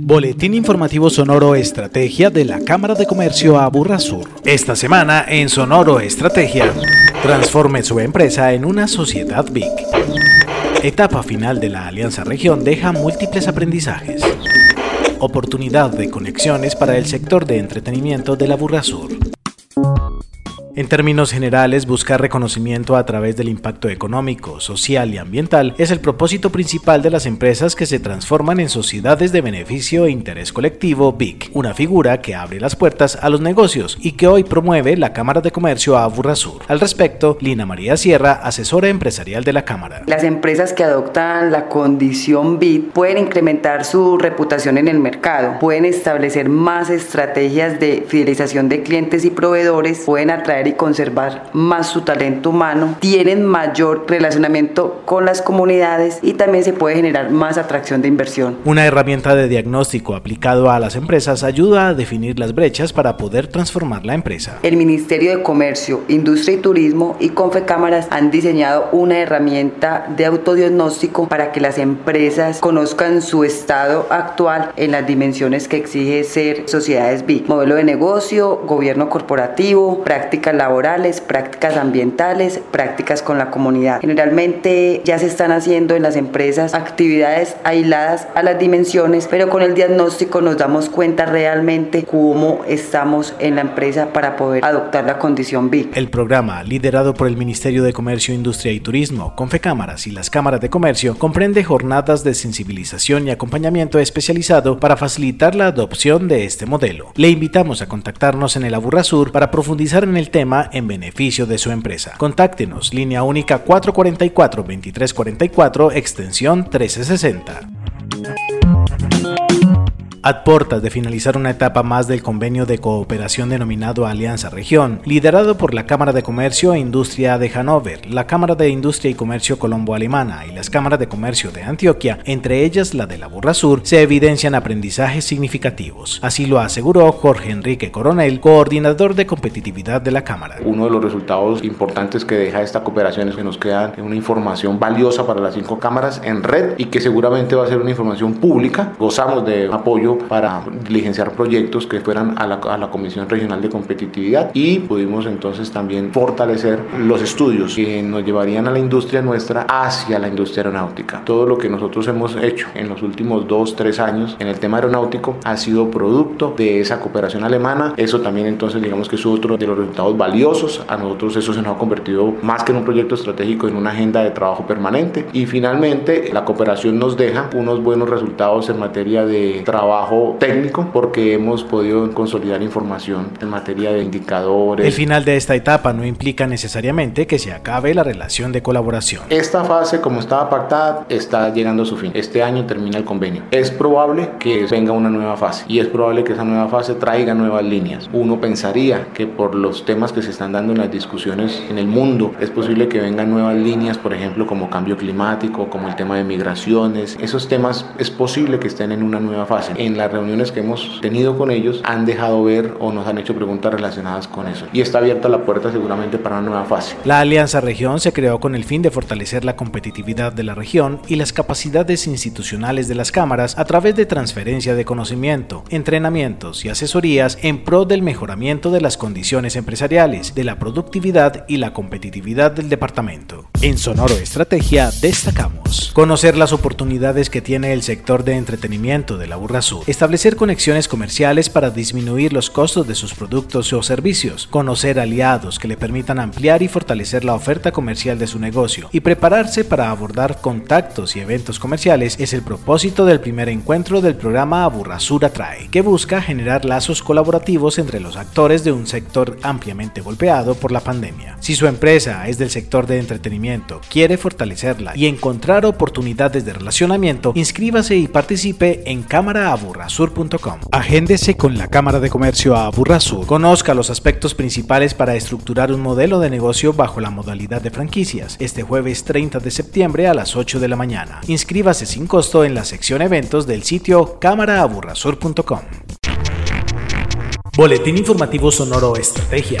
Boletín informativo Sonoro Estrategia de la Cámara de Comercio Aburrasur. Esta semana en Sonoro Estrategia, transforme su empresa en una sociedad big. Etapa final de la Alianza Región deja múltiples aprendizajes. Oportunidad de conexiones para el sector de entretenimiento de la Burrasur. En términos generales, buscar reconocimiento a través del impacto económico, social y ambiental es el propósito principal de las empresas que se transforman en sociedades de beneficio e interés colectivo BIC, una figura que abre las puertas a los negocios y que hoy promueve la Cámara de Comercio Aburrasur. Al respecto, Lina María Sierra, asesora empresarial de la Cámara. Las empresas que adoptan la condición BIC pueden incrementar su reputación en el mercado, pueden establecer más estrategias de fidelización de clientes y proveedores, pueden atraer y conservar más su talento humano, tienen mayor relacionamiento con las comunidades y también se puede generar más atracción de inversión. Una herramienta de diagnóstico aplicado a las empresas ayuda a definir las brechas para poder transformar la empresa. El Ministerio de Comercio, Industria y Turismo y Confecámaras han diseñado una herramienta de autodiagnóstico para que las empresas conozcan su estado actual en las dimensiones que exige ser sociedades BIC, modelo de negocio, gobierno corporativo, prácticas laborales, prácticas ambientales, prácticas con la comunidad. Generalmente ya se están haciendo en las empresas actividades aisladas a las dimensiones, pero con el diagnóstico nos damos cuenta realmente cómo estamos en la empresa para poder adoptar la condición BIC. El programa, liderado por el Ministerio de Comercio, Industria y Turismo, Confecámaras y las cámaras de comercio, comprende jornadas de sensibilización y acompañamiento especializado para facilitar la adopción de este modelo. Le invitamos a contactarnos en el Aburrasur para profundizar en el tema en beneficio de su empresa. Contáctenos, línea única 444-2344, extensión 1360. A de finalizar una etapa más del convenio de cooperación denominado Alianza Región, liderado por la Cámara de Comercio e Industria de Hannover, la Cámara de Industria y Comercio Colombo-Alemana y las Cámaras de Comercio de Antioquia, entre ellas la de la Burra Sur, se evidencian aprendizajes significativos. Así lo aseguró Jorge Enrique Coronel, coordinador de competitividad de la Cámara. Uno de los resultados importantes que deja esta cooperación es que nos queda una información valiosa para las cinco cámaras en red y que seguramente va a ser una información pública. Gozamos de apoyo para diligenciar proyectos que fueran a la, a la Comisión Regional de Competitividad y pudimos entonces también fortalecer los estudios que nos llevarían a la industria nuestra hacia la industria aeronáutica. Todo lo que nosotros hemos hecho en los últimos dos, tres años en el tema aeronáutico ha sido producto de esa cooperación alemana. Eso también entonces digamos que es otro de los resultados valiosos. A nosotros eso se nos ha convertido más que en un proyecto estratégico en una agenda de trabajo permanente. Y finalmente la cooperación nos deja unos buenos resultados en materia de trabajo técnico porque hemos podido consolidar información en materia de indicadores. El final de esta etapa no implica necesariamente que se acabe la relación de colaboración. Esta fase, como estaba pactada, está llegando a su fin. Este año termina el convenio. Es probable que venga una nueva fase y es probable que esa nueva fase traiga nuevas líneas. Uno pensaría que por los temas que se están dando en las discusiones en el mundo, es posible que vengan nuevas líneas, por ejemplo, como cambio climático, como el tema de migraciones. Esos temas es posible que estén en una nueva fase en las reuniones que hemos tenido con ellos han dejado ver o nos han hecho preguntas relacionadas con eso. Y está abierta la puerta seguramente para una nueva fase. La Alianza Región se creó con el fin de fortalecer la competitividad de la región y las capacidades institucionales de las cámaras a través de transferencia de conocimiento, entrenamientos y asesorías en pro del mejoramiento de las condiciones empresariales, de la productividad y la competitividad del departamento. En Sonoro Estrategia destacamos conocer las oportunidades que tiene el sector de entretenimiento de la Burra Sur. Establecer conexiones comerciales para disminuir los costos de sus productos o servicios, conocer aliados que le permitan ampliar y fortalecer la oferta comercial de su negocio. Y prepararse para abordar contactos y eventos comerciales es el propósito del primer encuentro del programa Aburrasura Trae, que busca generar lazos colaborativos entre los actores de un sector ampliamente golpeado por la pandemia. Si su empresa es del sector de entretenimiento, quiere fortalecerla y encontrar oportunidades de relacionamiento, inscríbase y participe en Cámara Aburrasura aburrasur.com. Agéndese con la Cámara de Comercio a Aburrasur. Conozca los aspectos principales para estructurar un modelo de negocio bajo la modalidad de franquicias. Este jueves 30 de septiembre a las 8 de la mañana. Inscríbase sin costo en la sección eventos del sitio cámaraaburrasur.com. Boletín informativo Sonoro Estrategia.